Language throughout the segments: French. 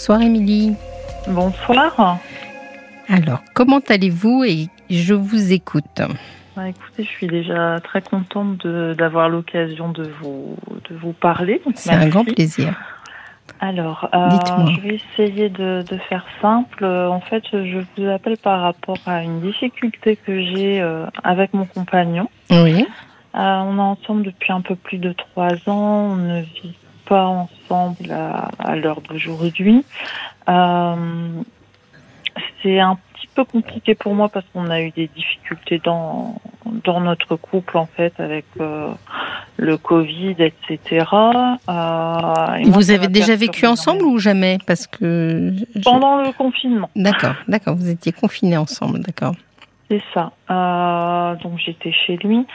Bonsoir Émilie. Bonsoir. Alors, comment allez-vous et je vous écoute bah, Écoutez, je suis déjà très contente d'avoir l'occasion de vous, de vous parler. C'est un grand plaisir. Alors, euh, je vais essayer de, faire simple. En fait, je vous appelle par rapport à une difficulté que j'ai euh, avec mon compagnon. Oui. Euh, on est ensemble depuis un peu plus de trois ans. On ne vit pas ensemble à, l'heure d'aujourd'hui. c'est un petit peu compliqué pour moi parce qu'on a eu des difficultés dans dans notre couple en fait avec le Covid, etc. Euh, vous avez déjà vécu ensemble ou jamais? Parce que pendant le confinement. D'accord, d'accord. Vous étiez confinés ensemble, d'accord. C'est ça. Euh, donc j'étais chez lui.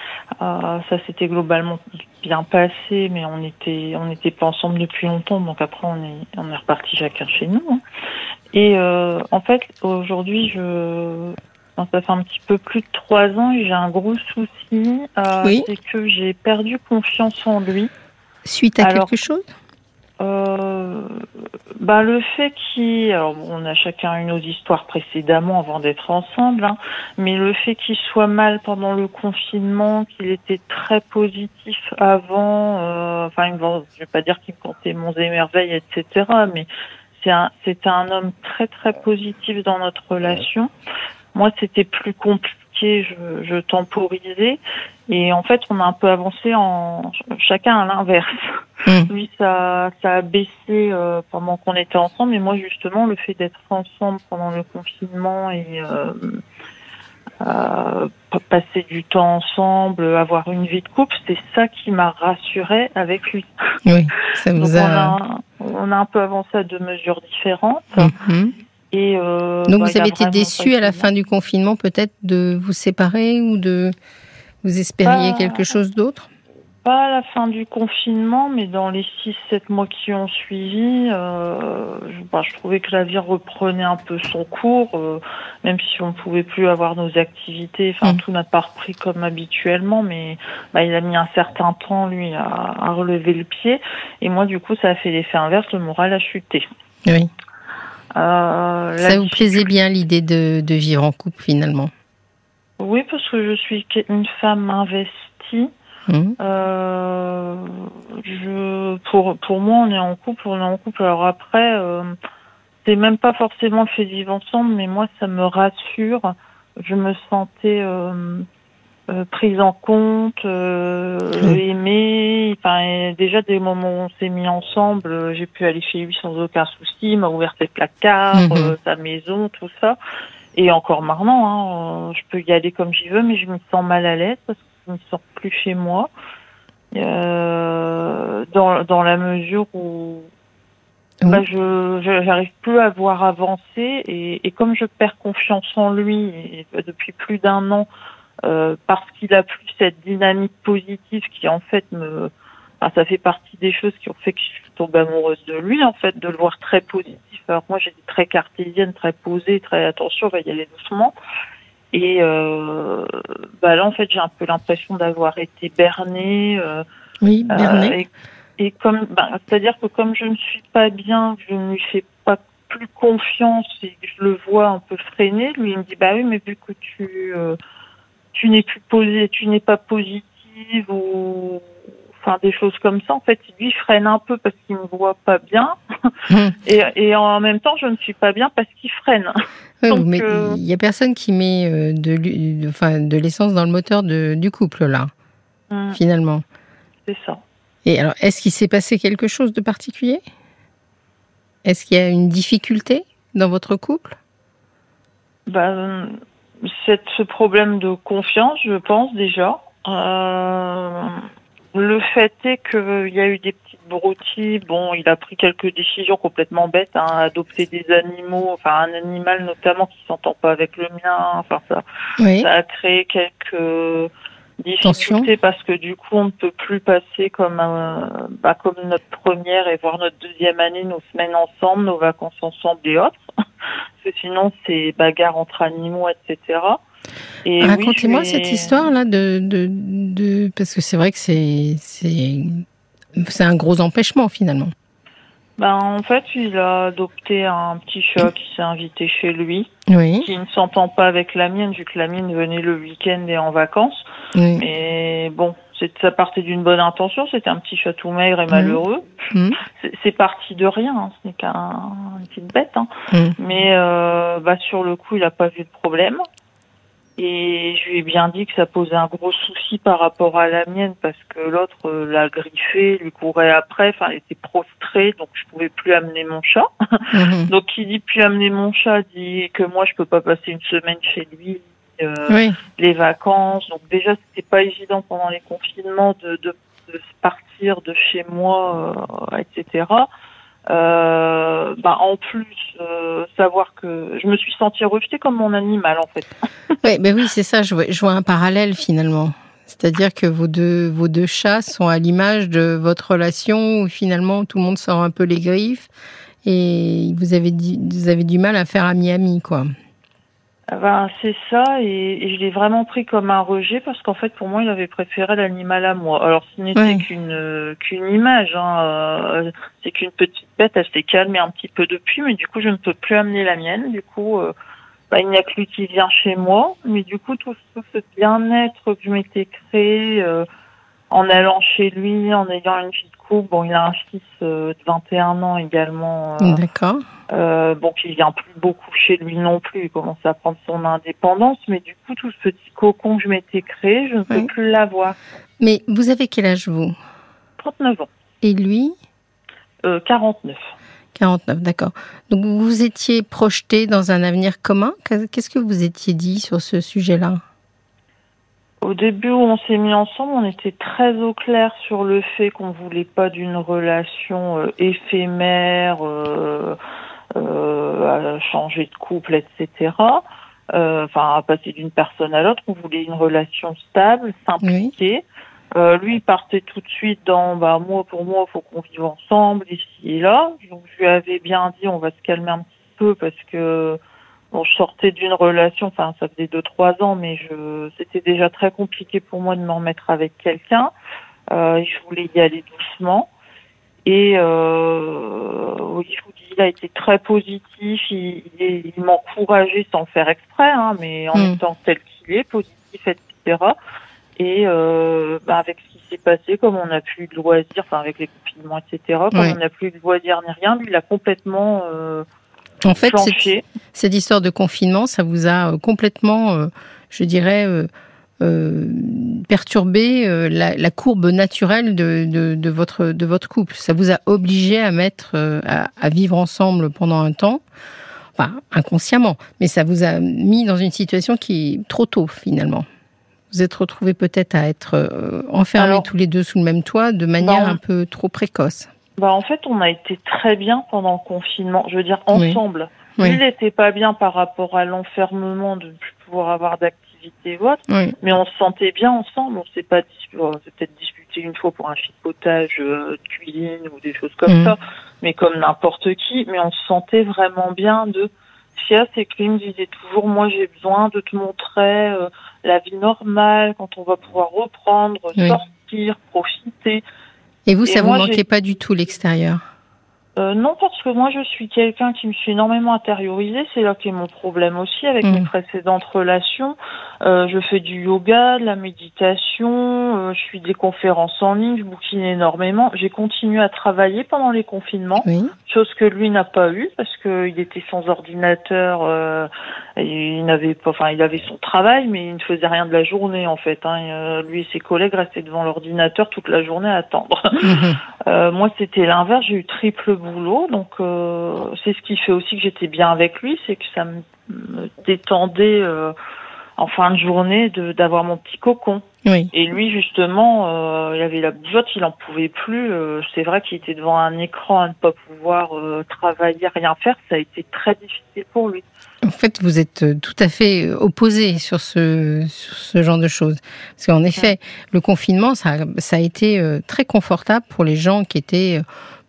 Euh, ça s'était globalement bien passé, mais on était on n'était pas ensemble depuis longtemps. Donc après on est on est reparti chacun chez nous. Hein. Et en fait aujourd'hui je ça fait un petit peu plus de trois ans et j'ai un gros souci. Euh, c'est que j'ai perdu confiance en lui. Suite à quelque chose? Euh, bah le fait qu'il, alors on a chacun une autre histoire précédemment avant d'être ensemble, hein, mais le fait qu'il soit mal pendant le confinement, qu'il était très positif avant, euh, enfin je vais pas dire qu'il me comptait mon émerveil, etc. Mais c'est un, c'était un homme très très positif dans notre relation. Moi, c'était plus compliqué, je, je, temporisais. Et en fait, on a un peu avancé en chacun à l'inverse. Hmm. Lui, ça, ça a baissé euh, pendant qu'on était ensemble. Et moi, justement, le fait d'être ensemble pendant le confinement et euh, euh, passer du temps ensemble, avoir une vie de couple, c'est ça qui m'a rassurée avec lui. Oui, ça vous a... On a, un peu avancé à deux mesures différentes. Mhm. Euh, Donc vous avez été déçu à la fin du confinement peut-être de vous séparer ou de vous espériez quelque chose d'autre? Pas à la fin du confinement, mais dans les 6-7 mois qui ont suivi, euh, bah, je, trouvais que la vie reprenait un peu son cours, euh, même si on ne pouvait plus avoir nos activités. Enfin, mm. tout n'a pas repris comme habituellement, mais bah, il a mis un certain temps, lui, à, à relever le pied. Et moi, du coup, ça a fait l'effet inverse, le moral a chuté. Oui. Euh, ça vous plaisait bien l'idée de, de, vivre en couple finalement Oui, parce que je suis une femme investie. Mmh. Euh, je, pour, pour moi, on est en couple, on est en couple. Alors après, euh, c'est même pas forcément fait vivre ensemble, mais moi, ça me rassure. Je me sentais euh, prise en compte, euh, aimée. Enfin, déjà des moments où on s'est mis ensemble, euh, j'ai pu aller chez lui sans aucun souci. Il m'a ouvert ses placards, mhm. euh, sa maison, tout ça. Et encore maintenant, hein, je peux y aller comme j'y veux, mais je me sens mal à l'aise parce que je ne me sens plus chez moi. dans, dans la mesure où bah, je j'arrive plus à voir avancer et, et, comme je perds confiance en lui et, depuis plus d'un an euh, parce qu'il a plus cette dynamique positive qui en fait me enfin, ça fait partie des choses qui ont fait que je suis tombée amoureuse de lui en fait de le voir très positif. Alors moi j'étais très cartésienne très posée très attention on va y aller doucement. Et euh, bah là en fait j'ai un peu l'impression d'avoir été bernée euh, oui bernée. et, comme bah, c'est à dire que comme je ne suis pas bien je ne lui fais pas plus confiance et je le vois un peu freiner lui il me dit bah oui mais vu que tu tu n'es plus posé, tu n'es pas positive ou enfin des choses comme ça. En fait, lui freine un peu parce qu'il me voit pas bien, hmm. et, et, en même temps, je ne suis pas bien parce qu'il freine. mais euh, il y a personne qui met euh, de, enfin, de l'essence dans le moteur de, du couple là, hmm. finalement. C'est ça. Et alors, est-ce qu'il s'est passé quelque chose de particulier? Est-ce qu'il y a une difficulté dans votre couple? Ben, ce problème de confiance, je pense déjà. Euh, le fait est qu'il y a eu des petites broutilles. Bon, il a pris quelques décisions complètement bêtes, hein, adopter des animaux, enfin un animal notamment qui s'entend pas avec le mien. Enfin ça, ça a créé quelques difficultés parce que du coup on ne peut plus passer comme bah, comme notre première et voir notre deuxième année nos semaines ensemble, nos vacances ensemble et autres que sinon c'est bagarre entre animaux, etc. Racontez-moi cette histoire-là de, de, de, parce que c'est vrai que c'est c'est c'est un gros empêchement finalement. Ben, en fait, il a adopté un petit chat qui s'est invité chez lui, oui. qui ne s'entend pas avec la mienne, vu que la mienne venait le week-end et en vacances. Oui. Mais bon, ça partait d'une bonne intention, c'était un petit chat tout maigre et malheureux. Mmh. C'est parti de rien, hein. ce n'est qu'une petite bête. Hein. Mmh. Mais euh, bah, sur le coup, il n'a pas vu de problème. Et je lui ai bien dit que ça posait un gros souci par rapport à la mienne parce que l'autre euh, l'a griffé, lui courait après, enfin elle était prostrée, donc je pouvais plus amener mon chat. Mhm. donc qui dit plus amener mon chat dit que moi je peux pas passer une semaine chez lui, euh, Oui. les vacances. Donc déjà c'était pas évident pendant les confinements de, de, de partir de chez moi, euh, etc. Euh, bah en plus euh, savoir que je me suis sentie rejetée comme mon animal en fait. Oui, ben oui, c'est ça. Je vois, je vois un parallèle finalement. C'est-à-dire que vos deux, vos deux chats sont à l'image de votre relation où finalement tout le monde sort un peu les griffes et vous avez, du, vous avez du mal à faire ami-ami, quoi. Ah Ben, c'est ça, et, et je l'ai vraiment pris comme un rejet parce qu'en fait, pour moi, il avait préféré l'animal à moi. Alors, ce n'était qu'une euh, qu'une image, hein, euh, c'est qu'une petite bête, elle s'est calmée un petit peu depuis, mais du coup, je ne peux plus amener la mienne. Du coup, euh, bah, il n'y a que lui qui vient chez moi, mais du coup, tout, tout ce bien-être que je m'étais créé euh, en allant chez lui, en ayant une vie couple, bon, il a un fils euh, de 21 ans également. euh, D'accord. euh, bon, qui vient plus beaucoup chez lui non plus, il commence à prendre son indépendance, mais du coup, tout ce petit cocon que je m'étais créé, je ne peux plus l'avoir. Mais vous avez quel âge, vous? 39 ans, Et lui? Euh, 49. 49, d'accord. Donc vous vous étiez projeté dans un avenir commun? Qu'est-ce que vous étiez dit sur ce sujet-là? Au début où on s'est mis ensemble, on était très au clair sur le fait qu'on voulait pas d'une relation euh, éphémère, euh, euh, à changer de couple, etc. Euh, Enfin, à passer d'une personne à l'autre, on voulait une relation stable, simplifiée. Euh, lui il partait tout de suite dans bah moi pour moi faut qu'on vive ensemble ici et là. Donc je lui avais bien dit on va se calmer un petit peu parce que bon je sortais d'une relation, enfin ça faisait deux trois ans, mais je c'était déjà très compliqué pour moi de me remettre avec quelqu'un. Euh, je voulais y aller doucement. Et euh, oui, je vous dis, il a été très positif. Il, il, il m'encourageait sans faire exprès, hein, mais en étant tel qu'il est, positif, etc. Et euh, bah, avec ce qui s'est passé, comme on n'a plus de loisirs, enfin avec les confinements, etc. Comme on n'a plus eu de loisirs ni rien, lui, il a complètement euh, En fait, cette, histoire de confinement, ça vous a euh, complètement, euh, je dirais, euh, euh, perturbé euh, la, la courbe naturelle de, de, de votre, de votre couple. Ça vous a obligé à mettre, euh, à, à vivre ensemble pendant un temps. Enfin, inconsciemment, mais ça vous a mis dans une situation qui est trop tôt finalement. Vous êtes retrouvés peut-être à être euh, enfermés Alors- tous les deux sous le même toit de manière un peu trop précoce. Bah, en fait, on a été très bien pendant le confinement. Je veux dire, ensemble. Oui. Il n'était pas bien par rapport à l'enfermement de ne plus pouvoir avoir d'activité ou autre. Oui, Mais on se sentait bien ensemble. On s'est pas disputé, on s'est peut-être disputé une fois pour un chipotage euh, de cuisine ou des choses comme Mhm. ça, mais comme n'importe qui. Mais on se sentait vraiment bien de. Ce qu'il y a, c'est que lui me disait toujours, moi j'ai besoin de te montrer euh, la vie normale, quand on va pouvoir reprendre, Oui. sortir, profiter. Et vous, Et ça moi, vous manquait pas du tout l'extérieur? Euh, non, parce que moi, je suis quelqu'un qui me suis énormément intériorisée. C'est là qu'est mon problème aussi avec Mm. mes précédentes relations. Euh, je fais du yoga, de la méditation, euh, je suis des conférences en ligne, je bouquine énormément. J'ai continué à travailler pendant les confinements, Oui. chose que lui n'a pas eu parce qu'il était sans ordinateur. Euh, et il n'avait pas, enfin, il avait son travail, mais il ne faisait rien de la journée en fait. Hein. Euh, lui et ses collègues restaient devant l'ordinateur toute la journée à attendre. Mhm. Euh, moi, c'était l'inverse. J'ai eu triple boulot, donc euh, c'est ce qui fait aussi que j'étais bien avec lui, c'est que ça me, me détendait euh, en fin de journée de d'avoir mon petit cocon. Oui. Et lui, justement, euh, il avait la bougeotte, il en pouvait plus. C'est vrai qu'il était devant un écran à ne pas pouvoir travailler, rien faire. Ça a été très difficile pour lui. En fait, vous êtes tout à fait opposé sur ce, sur ce genre de choses. Parce qu'en effet, le confinement, ça, a- ça a été très confortable pour les gens qui étaient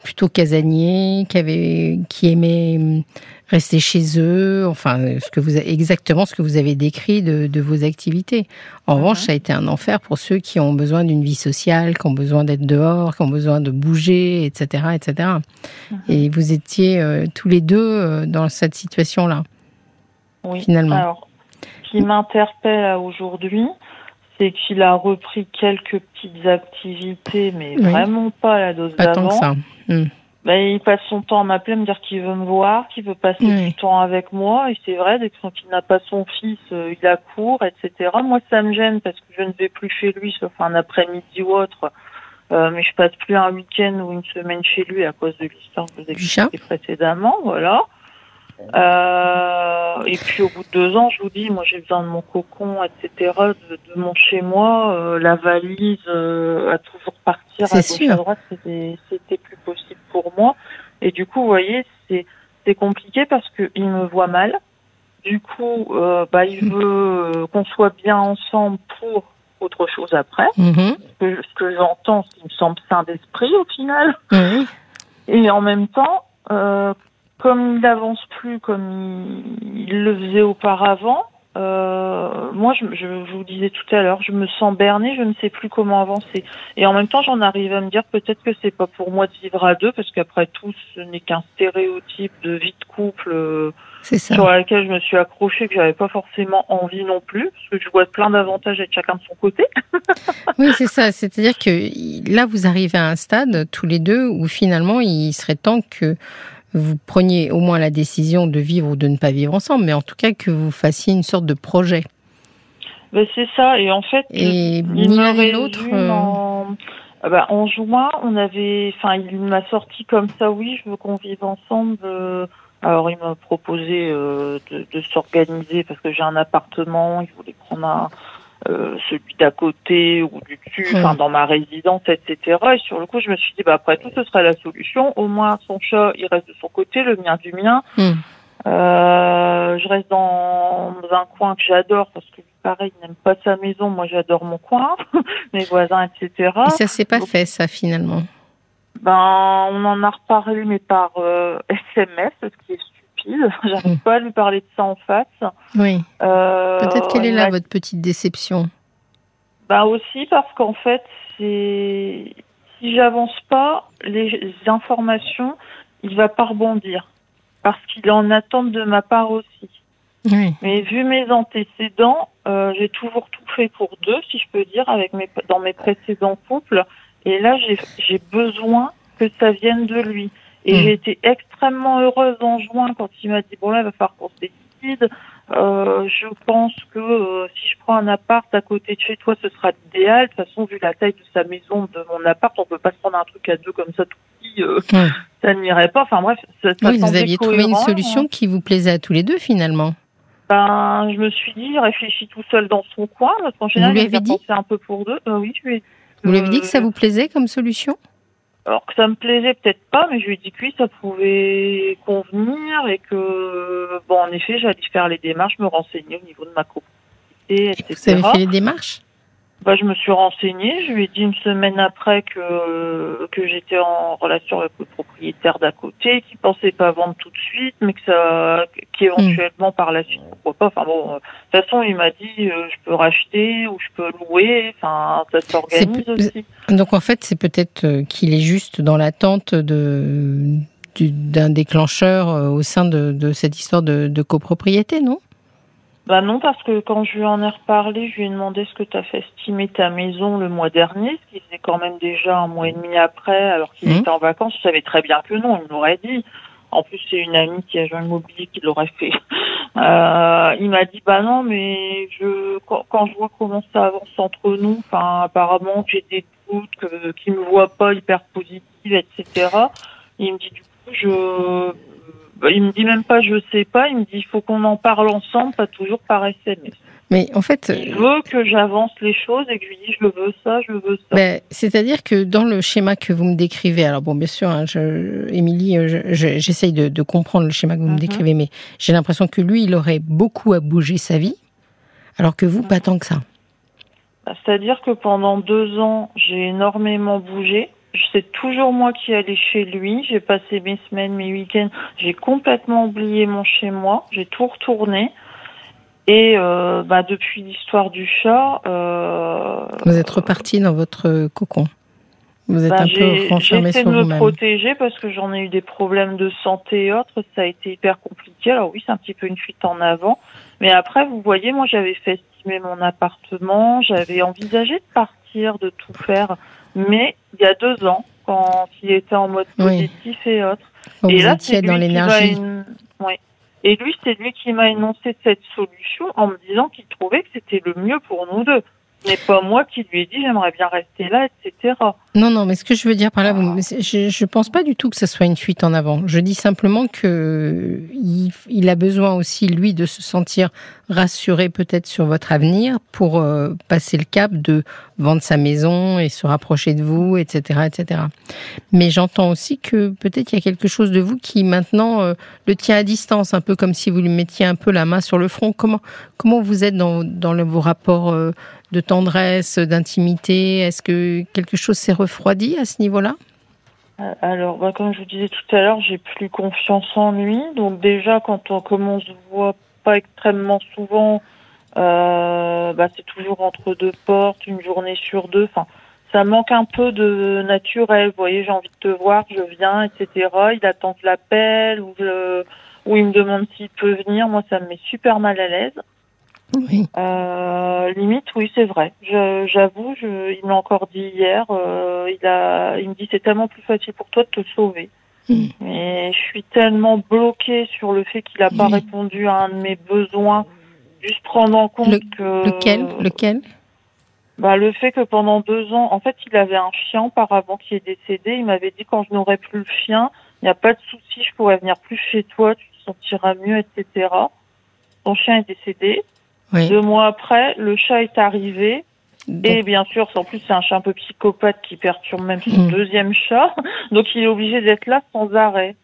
plutôt casaniers, qui avaient, qui aimaient hum, rester chez eux, enfin, ce que vous, exactement ce que vous avez décrit de, de vos activités. En revanche, ça a été un enfer pour ceux qui ont besoin d'une vie sociale, qui ont besoin d'être dehors, qui ont besoin de bouger, etc., etc. Et vous étiez euh, tous les deux euh, dans cette situation-là. Oui. Finalement. Alors, qui m'interpelle aujourd'hui, c'est qu'il a repris quelques petites activités, mais vraiment pas la dose d'avant. Hmm. Ben, il passe son temps à m'appeler, à me dire qu'il veut me voir, qu'il veut passer du temps avec moi. Et c'est vrai, dès qu'il n'a pas son fils, euh, il a cours, etc. Moi, ça me gêne parce que je ne vais plus chez lui, sauf un après-midi ou autre. Euh, mais je passe plus un week-end ou une semaine chez lui à cause de l'histoire que vous expliqué précédemment, voilà. Euh, et puis au bout de deux ans, je vous dis, moi j'ai besoin de mon cocon, etc., de, de mon chez moi, euh, la valise euh, à toujours partir à gauche à droite, c'était plus possible pour moi. Et du coup, vous voyez, c'est c'est compliqué parce que il me voit mal. Du coup, euh, bah il veut qu'on soit bien ensemble pour autre chose après. Mm-hmm. Ce que, j'entends, ce qui me semble sain d'esprit au final. Et en même temps, euh, comme il n'avance plus comme il, le faisait auparavant, euh, moi, je, je, vous disais tout à l'heure, je me sens bernée, je ne sais plus comment avancer. Et en même temps, j'en arrive à me dire peut-être que c'est pas pour moi de vivre à deux, parce qu'après tout, ce n'est qu'un stéréotype de vie de couple euh, sur laquelle je me suis accrochée, que j'avais pas forcément envie non plus, parce que je vois plein d'avantages être chacun de son côté. oui, c'est ça. C'est-à-dire que là, vous arrivez à un stade tous les deux où finalement, il serait temps que vous preniez au moins la décision de vivre ou de ne pas vivre ensemble, mais en tout cas que vous fassiez une sorte de projet. Ben c'est ça, et en fait, et ni l'un ni l'autre. Euh, en... Ah ben, en juin, on avait, enfin, il m'a sorti comme ça, oui, je veux qu'on vive ensemble. Euh, alors, il m'a proposé euh, de, de s'organiser parce que j'ai un appartement, il voulait prendre un, euh, celui d'à côté ou du dessus, enfin dans ma résidence, etc. Et sur le coup, je me suis dit, bah après tout, ce serait la solution. Au moins, son chat, il reste de son côté, le mien du mien. Hmm. Euh, je reste dans un coin que j'adore parce que pareil, il n'aime pas sa maison. Moi, j'adore mon coin, mes voisins, etc. Et ça s'est pas fait, ça, finalement? Ben, on en a reparlé, mais par euh, SMS, ce qui est J'arrive mm. pas à lui parler de ça en face. Oui. Euh, Peut-être quelle est là votre petite déception Bah aussi parce qu'en fait, c'est si j'avance pas, les informations, il va pas rebondir parce qu'il en attente de ma part aussi. Oui. Mais vu mes antécédents, euh, j'ai toujours tout fait pour deux, si je peux dire, avec mes dans mes précédents couples. Et là, j'ai besoin que ça vienne de lui. Et mm. j'ai été extrêmement heureuse en juin quand il m'a dit bon là il va falloir qu'on se décide. Euh, je pense que euh, si je prends un appart à côté de chez toi, ce sera l'idéal. De toute façon, vu la taille de sa maison, de mon appart, on peut pas se prendre un truc à deux comme ça tout petit. Euh, Ça n'irait pas. Enfin bref, ça, ça oui, vous aviez trouvé une solution hein. qui vous plaisait à tous les deux finalement. Ben, je me suis dit, réfléchis tout seul dans son coin. Parce qu'en général, vous lui avez dit un peu pour deux. Euh, oui, je lui ai... Vous lui avez dit que ça vous plaisait comme solution? Alors que ça me plaisait peut-être pas, mais je lui ai dit que oui, ça pouvait convenir et que, bon, en effet, j'allais faire les démarches, me renseigner au niveau de ma copropriété, etc. Vous avez fait les démarches? Bah, je me suis renseignée. Je lui ai dit une semaine après que que j'étais en relation avec le propriétaire d'à côté, qui pensait pas vendre tout de suite, mais que ça, qu'éventuellement par la suite, pourquoi pas. Enfin bon, de toute façon, il m'a dit euh, je peux racheter ou je peux louer. Enfin, ça s'organise aussi. Donc en fait, c'est peut-être euh, qu'il est juste dans l'attente de d'un déclencheur euh, au sein de, de cette histoire de, de copropriété, non? Bah non, parce que quand je lui en ai reparlé, je lui ai demandé ce que tu as fait estimer ta maison le mois dernier, ce qui faisait quand même déjà un mois et demi après, alors qu'il mmh. était en vacances. Je savais très bien que non, il m'aurait dit. En plus, c'est une amie qui a joué le mobilier qui l'aurait fait. Euh, il m'a dit, bah non, mais je quand, quand, je vois comment ça avance entre nous, enfin, apparemment, j'ai des doutes, que, qu'il me voit pas hyper positive, etc. Il me dit, du coup, je il me dit même pas je sais pas, il me dit il faut qu'on en parle ensemble, pas toujours par SMS. Mais en fait, il veut que j'avance les choses et que je lui dis je veux ça, je veux ça. Ben, c'est-à-dire que dans le schéma que vous me décrivez, alors bon, bien sûr, hein, Émilie, euh, j'essaye de, de, comprendre le schéma que vous me mhm. décrivez, mais j'ai l'impression que lui, il aurait beaucoup à bouger sa vie, alors que vous, pas tant que ça. Bah, c'est-à-dire que pendant deux ans, j'ai énormément bougé c'est toujours moi qui allais chez lui. J'ai passé mes semaines, mes week-ends. J'ai complètement oublié mon chez moi. J'ai tout retourné. Et euh, bah, depuis l'histoire du chat, euh, vous êtes reparti dans votre cocon. Vous êtes bah, un peu renfermé sur de vous-même. me protéger parce que j'en ai eu des problèmes de santé et autres. Ça a été hyper compliqué. Alors oui, c'est un petit peu une fuite en avant. Mais après, vous voyez, moi, j'avais fait estimer mon appartement. J'avais envisagé de partir, de tout faire. Mais il y a deux ans, quand il était en mode Oui. positif et autres. Vous et là, étiez c'est dans l'énergie. ouais. Et lui, c'est lui qui m'a énoncé cette solution en me disant qu'il trouvait que c'était le mieux pour nous deux. N'est pas moi qui lui ai dit j'aimerais bien rester là, etc. Non, non, mais ce que je veux dire par là, Ah. je ne pense pas du tout que ce soit une fuite en avant. Je dis simplement que il, il a besoin aussi, lui, de se sentir rassuré peut-être sur votre avenir pour euh, passer le cap de vendre sa maison et se rapprocher de vous, etc. etc. Mais j'entends aussi que peut-être il y a quelque chose de vous qui maintenant euh, le tient à distance, un peu comme si vous lui mettiez un peu la main sur le front. Comment, comment vous êtes dans, dans le- vos rapports euh, de tendresse, d'intimité Est-ce que quelque chose s'est refroidi à ce niveau-là? Euh, Alors, bah, comme je vous disais tout à l'heure, j'ai plus confiance en lui. Donc déjà, quand on, comme on se voit pas extrêmement souvent, euh, bah, c'est toujours entre deux portes, une journée sur deux. Enfin, ça manque un peu de naturel. Vous voyez, j'ai envie de te voir, je viens, etc. Il attend que je l'appelle ou, ou il me demande s'il peut venir. Moi, ça me met super mal à l'aise. Oui. Euh, limite, oui, c'est vrai. J'avoue, je, il m'a encore dit hier. euh, il a, il me dit c'est tellement plus facile pour toi de te sauver. Mm. Mais je suis tellement bloquée sur le fait qu'il n'a pas Oui. répondu à un de mes besoins. Juste prendre en compte que Lequel Lequel? Bah, le fait que pendant deux ans, en fait, il avait un chien auparavant qui est décédé. Il m'avait dit quand je n'aurai plus le chien, il n'y a pas de souci, je pourrais venir plus chez toi, tu te sentiras mieux, etc. Son chien est décédé. Oui. Deux mois après, le chat est arrivé. Donc, Et bien sûr, en plus, c'est un chat un peu psychopathe qui perturbe même son Mm. deuxième chat. Donc, il est obligé d'être là sans arrêt.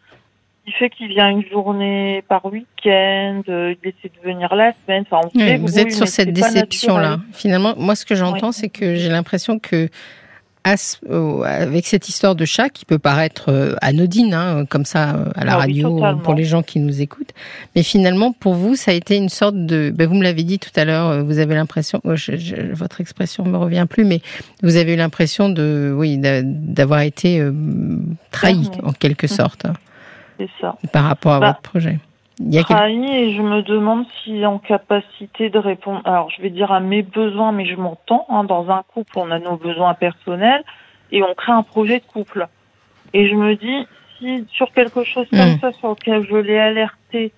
Il fait qu'il vient une journée par week-end, euh, il essaie de venir la semaine. Enfin, on oui, fait vous êtes sur cette déception-là. Finalement, moi, ce que j'entends, c'est que j'ai l'impression que avec cette histoire de chat qui peut paraître euh, anodine, hein, comme ça euh, à la Ah radio pour les gens qui nous écoutent, mais finalement pour vous, ça a été une sorte de. Ben, vous me l'avez dit tout à l'heure, euh, vous avez l'impression, oh, votre expression me revient plus, mais vous avez eu l'impression de, oui, d'a- d'avoir été euh, trahi en quelque Mhm. sorte hein, C'est ça. par rapport à Bah, votre projet. Il y a quel- trahi et je me demande s'il est en capacité de répondre. Alors, je vais dire à mes besoins, mais je m'entends. Hein, dans un couple, on a nos besoins personnels et on crée un projet de couple. Et je me dis, si sur quelque chose comme Mm. ça, sur lequel je l'ai alerté,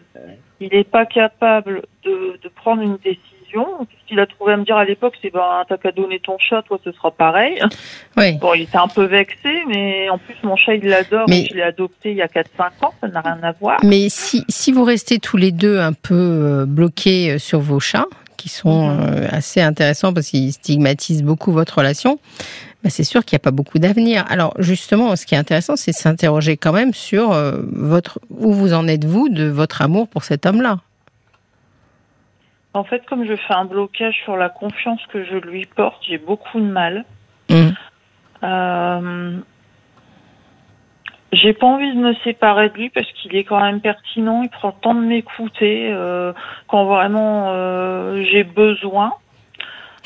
il n'est pas capable de, de prendre une décision. Ce qu'il a trouvé à me dire à l'époque, c'est ben, t'as qu'à donner ton chat, toi, ce sera pareil. Bon, il était un peu vexé, mais en plus, mon chat, il l'adore. Mais- Je l'ai adopté il y a 4-5 ans, ça n'a rien à voir. Mais si, si vous restez tous les deux un peu euh, bloqués euh, sur vos chats, qui sont Mhm. euh, assez intéressants parce qu'ils stigmatisent beaucoup votre relation, bah, c'est sûr qu'il n'y a pas beaucoup d'avenir. Alors justement, ce qui est intéressant, c'est de s'interroger quand même sur votre où vous en êtes vous de votre amour pour cet homme-là? En fait, comme je fais un blocage sur la confiance que je lui porte, j'ai beaucoup de mal. Mhm. Euh, j'ai pas envie de me séparer de lui parce qu'il est quand même pertinent. Il prend le temps de m'écouter euh, quand vraiment euh, j'ai besoin.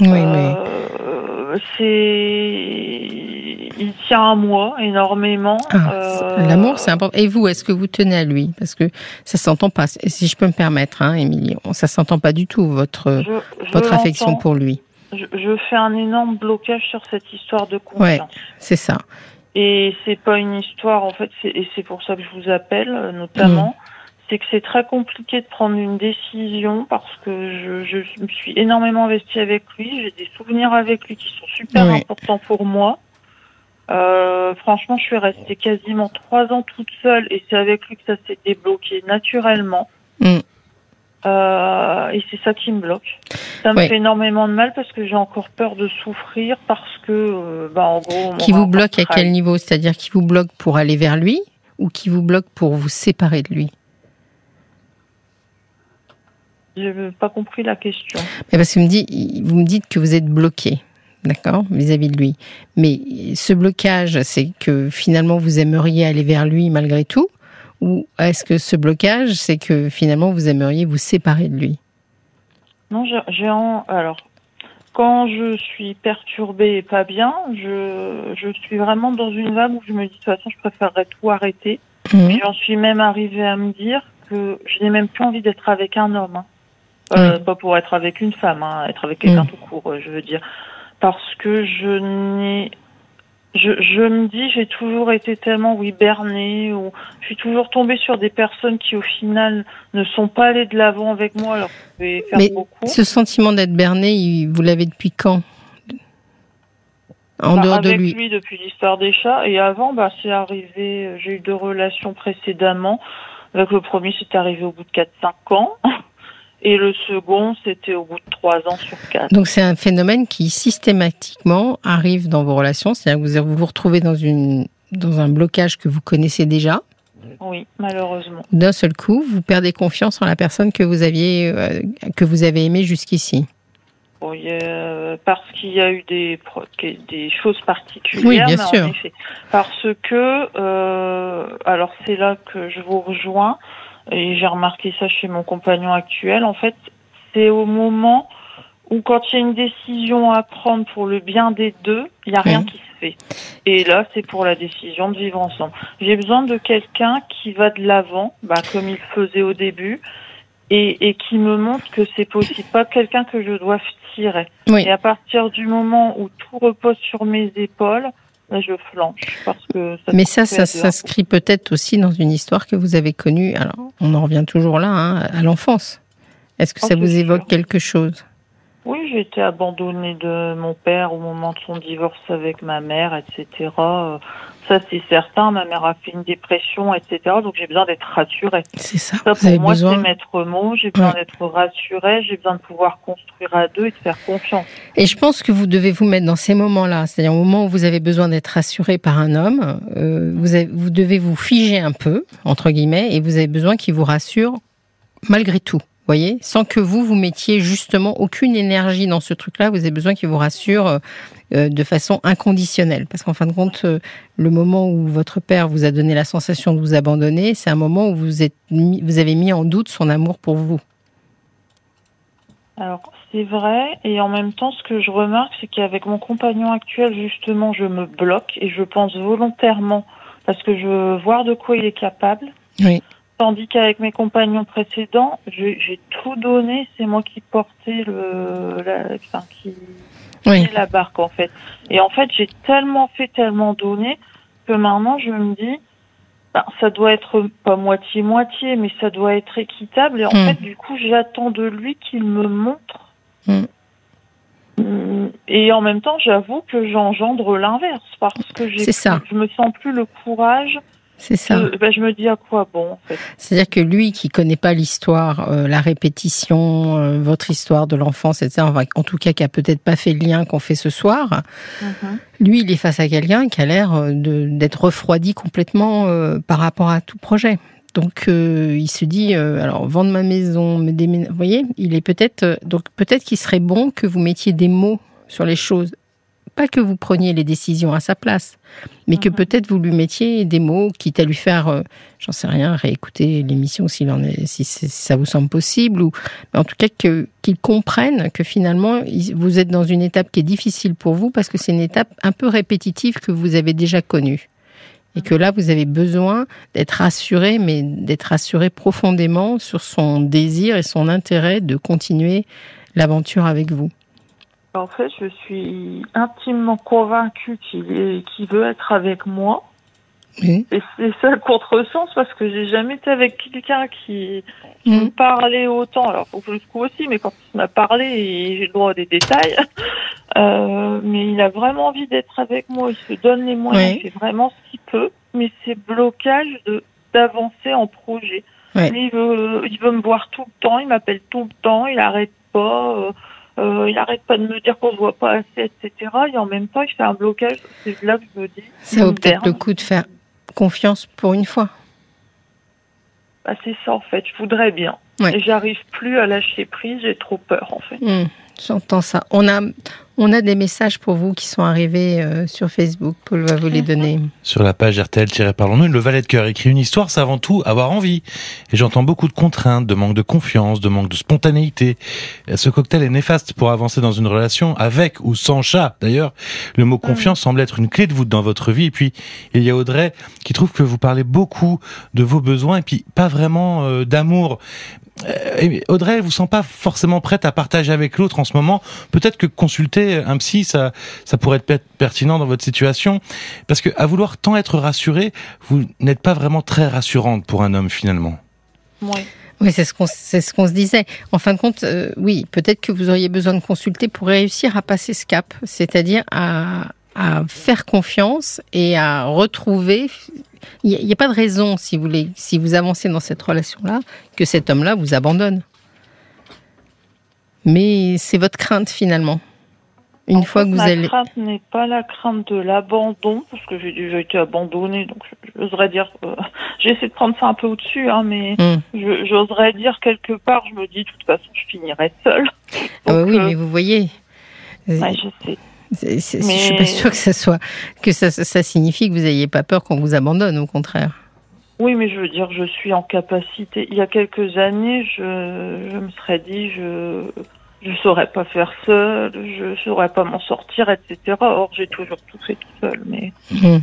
Oui, mais Euh, c'est, il tient à moi énormément. Ah, Euh, l'amour, c'est important. Et vous, est-ce que vous tenez à lui? Parce que ça s'entend pas. Si je peux me permettre, hein, Émilie, ça s'entend pas du tout votre je- je votre affection pour lui. Je, je fais un énorme blocage sur cette histoire de confiance. C'est ça. Et c'est pas une histoire, en fait, et c'est pour ça que je vous appelle, euh, notamment, c'est que c'est très compliqué de prendre une décision parce que je, je me suis énormément investie avec lui, j'ai des souvenirs avec lui qui sont super Oui. importants pour moi. Euh, franchement, je suis restée quasiment trois ans toute seule et c'est avec lui que ça s'est débloqué naturellement. Mm. Euh, et c'est ça qui me bloque. Ça me Oui. fait énormément de mal parce que j'ai encore peur de souffrir parce que, euh, bah, en gros, Qui vous bloque à quel niveau? C'est-à-dire qui vous bloque pour aller vers lui ou qui vous bloque pour vous séparer de lui? Je n'ai pas compris la question. Mais parce que vous me, dites, vous me dites que vous êtes bloqué. d'accord, vis-à-vis de lui. Mais ce blocage, c'est que finalement vous aimeriez aller vers lui malgré tout, ou est-ce que ce blocage, c'est que finalement vous aimeriez vous séparer de lui? Non, j'ai en... alors quand je suis perturbée et pas bien, je, je suis vraiment dans une vague où je me dis de toute façon je préférerais tout arrêter. Mmh. J'en suis même arrivée à me dire que je n'ai même plus envie d'être avec un homme. Hein. Euh, Pas pour être avec une femme, hein, être avec quelqu'un mm. tout court, euh, je veux dire. Parce que je n'ai je, je me dis, j'ai toujours été tellement, oui, bernée, ou je suis toujours tombée sur des personnes qui, au final, ne sont pas allées de l'avant avec moi, alors que faire Mais beaucoup. ce sentiment d'être bernée, vous l'avez depuis quand? En bah, dehors de lui. lui depuis l'histoire des chats, et avant, bah, c'est arrivé, j'ai eu deux relations précédemment. Avec le premier, c'est arrivé au bout de 4-5 ans. Et le second, c'était au bout de trois ans sur quatre. Donc c'est un phénomène qui systématiquement arrive dans vos relations, c'est-à-dire que vous vous retrouvez dans, une, dans un blocage que vous connaissez déjà. Oui, malheureusement. D'un seul coup, vous perdez confiance en la personne que vous aviez, euh, que vous avez aimée jusqu'ici. Oui, euh, parce qu'il y a eu des, des choses particulières. Oui, bien sûr. parce que, euh, alors c'est là que je vous rejoins et j'ai remarqué ça chez mon compagnon actuel, en fait, c'est au moment où quand il y a une décision à prendre pour le bien des deux, il n'y a rien qui se fait. Et là, c'est pour la décision de vivre ensemble. J'ai besoin de quelqu'un qui va de l'avant, bah, comme il faisait au début, et, et qui me montre que c'est possible. Pas quelqu'un que je dois tirer. Et à partir du moment où tout repose sur mes épaules, je flanche parce que. Mais ça, ça s'inscrit peut-être aussi dans une histoire que vous avez connue. Alors, on en revient toujours là, hein, à l'enfance. Est-ce que oh, ça vous évoque quelque chose? Oui, j'ai été abandonnée de mon père au moment de son divorce avec ma mère, etc. Ça, c'est certain. Ma mère a fait une dépression, etc. Donc, j'ai besoin d'être rassurée. C'est ça. Ça, pour moi, c'est maître mot. J'ai besoin d'être rassurée. J'ai besoin de pouvoir construire à deux et de faire confiance. Et je pense que vous devez vous mettre dans ces moments-là, c'est-à-dire au moment où vous avez besoin d'être rassuré par un homme, euh, vous, vous devez vous figer un peu, entre guillemets, et vous avez besoin qu'il vous rassure malgré tout voyez, sans que vous vous mettiez justement aucune énergie dans ce truc-là, vous avez besoin qu'il vous rassure euh, euh, de façon inconditionnelle. Parce qu'en fin de compte, euh, le moment où votre père vous a donné la sensation de vous abandonner, c'est un moment où vous, êtes vous avez mis en doute son amour pour vous. Alors, c'est vrai, et en même temps, ce que je remarque, c'est qu'avec mon compagnon actuel, justement, je me bloque et je pense volontairement, parce que je veux voir de quoi il est capable. Oui. Tandis qu'avec mes compagnons précédents, j'ai tout donné, c'est moi qui portais le, la, enfin, qui la barque en fait. Et en fait, j'ai tellement fait, tellement donné que maintenant je me dis, ben, ça doit être pas moitié moitié, mais ça doit être équitable. Et en hmm. fait, du coup, j'attends de lui qu'il me montre. Hmm. Et en même temps, j'avoue que j'engendre l'inverse parce que j'ai, je me sens plus le courage c'est ça. Ben, je me dis à quoi bon. En fait. C'est-à-dire que lui qui connaît pas l'histoire, euh, la répétition, euh, votre histoire de l'enfance, etc. En tout cas, qui a peut-être pas fait le lien qu'on fait ce soir. Mhm. Lui, il est face à quelqu'un qui a l'air euh, d'être refroidi complètement par rapport à tout projet. Donc il se dit alors vendre ma maison, me déménager. Vous voyez, il est peut-être donc peut-être qu'il serait bon que vous mettiez des mots sur les choses pas que vous preniez les décisions à sa place, mais que mhm. peut-être vous lui mettiez des mots, quitte à lui faire, euh, j'en sais rien, réécouter l'émission s'il en est, si, ça vous semble possible, ou en tout cas qu'il comprenne que finalement vous êtes dans une étape qui est difficile pour vous parce que c'est une étape un peu répétitive que vous avez déjà connue. Et que là, vous avez besoin d'être rassuré, mais d'être rassuré profondément sur son désir et son intérêt de continuer l'aventure avec vous. En fait, je suis intimement convaincue qu'il veut être avec moi. Et c'est ça le contresens parce que j'ai jamais été avec quelqu'un qui, me parlait autant. Alors, faut que je le trouve aussi, mais quand il m'a parlé, j'ai le droit à des détails. Euh, mais il a vraiment envie d'être avec moi. Il se donne les moyens. Il fait vraiment ce qu'il peut. Mais c'est blocage de d'avancer en projet. il veut, il veut me voir tout le temps. Il m'appelle tout le temps. Il arrête pas. Euh, euh, il arrête pas de me dire qu'on se voit pas assez, etc. Et en même temps, il fait un blocage. C'est là que je me dis. Ça vaut peut-être le coup de faire confiance pour une fois. Bah, c'est ça en fait. Je voudrais bien. Et j'arrive plus à lâcher prise. J'ai trop peur en fait. Hmm. J'entends ça. On a, on a des messages pour vous qui sont arrivés euh, sur Facebook. Paul va vous les donner. Sur la page RTL-Parlons-nous, le valet de cœur écrit une histoire, c'est avant tout avoir envie. Et j'entends beaucoup de contraintes, de manque de confiance, de manque de spontanéité. Ce cocktail est néfaste pour avancer dans une relation avec ou sans chat. D'ailleurs, le mot confiance semble être une clé de voûte dans votre vie. Et puis, il y a Audrey qui trouve que vous parlez beaucoup de vos besoins et puis pas vraiment euh, d'amour. Euh, Audrey, elle vous sent pas forcément prête à partager avec l'autre en ce moment. Peut-être que consulter un psy, ça, ça pourrait être pertinent dans votre situation, parce que à vouloir tant être rassurée, vous n'êtes pas vraiment très rassurante pour un homme finalement. Oui. Oui, c'est ce qu'on c'est ce qu'on se disait. En fin de compte, euh, oui, peut-être que vous auriez besoin de consulter pour réussir à passer ce cap, c'est-à-dire à, à faire confiance et à retrouver il n'y a, pas de raison, si vous voulez, si vous avancez dans cette relation-là, que cet homme-là vous abandonne. Mais c'est votre crainte finalement. Une fois que vous allez. Ma crainte n'est pas la crainte de l'abandon, parce que j'ai déjà été abandonnée, donc j'oserais dire. Euh, J'essaie de prendre ça un peu au-dessus, hein, mais hmm. j'oserais dire quelque part, je me dis, de toute façon, je finirai seule. ah bah oui, euh, mais vous voyez. Ouais, je sais. Je ne suis pas sûre que ça soit que ça, ça signifie que vous n'ayez pas peur qu'on vous abandonne, au contraire. Oui, mais je veux dire, je suis en capacité. Il y a quelques années, je, je me serais dit, je je saurais pas faire seul, je saurais pas m'en sortir, etc. Or, j'ai toujours tout fait tout seul. Mais, hmm.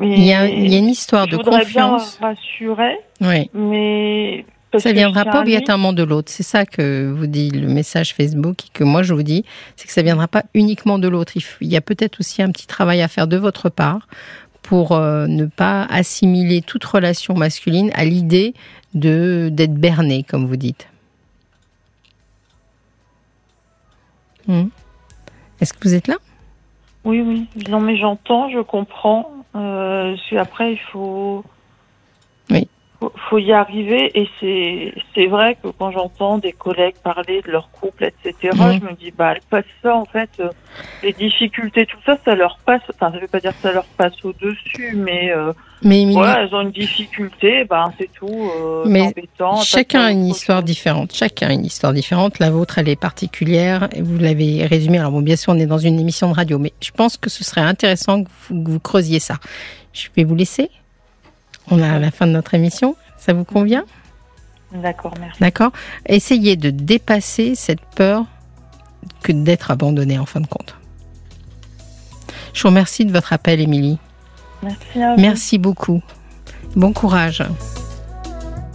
il, y a, il, y a, une histoire de confiance. Bien rassurer, oui. mais ça ne viendra pas obligatoirement de l'autre. C'est ça que vous dit le message Facebook et que moi je vous dis, c'est que ça ne viendra pas uniquement de l'autre. Il y a peut-être aussi un petit travail à faire de votre part pour euh, ne pas assimiler toute relation masculine à l'idée de d'être berné, comme vous dites. Hmm. Est-ce que vous êtes là? Oui, oui. Non, mais j'entends, je comprends. Euh, après, il faut faut y arriver et c'est c'est vrai que quand j'entends des collègues parler de leur couple etc je me dis bah elles passent ça en fait euh, les difficultés tout ça ça leur passe enfin ça veut pas dire que ça leur passe au dessus mais euh, mais voilà elles ont une difficulté bah c'est tout euh, mais chacun a une histoire différente chacun a une histoire différente la vôtre elle est particulière et vous l'avez résumé alors bon bien sûr on est dans une émission de radio mais je pense que ce serait intéressant que vous, que vous creusiez ça. Je vais vous laisser on a à la fin de notre émission. Ça vous convient? D'accord, merci. D'accord. Essayez de dépasser cette peur que d'être abandonné en fin de compte. Je vous remercie de votre appel, Émilie. Merci à Merci beaucoup. Bon courage.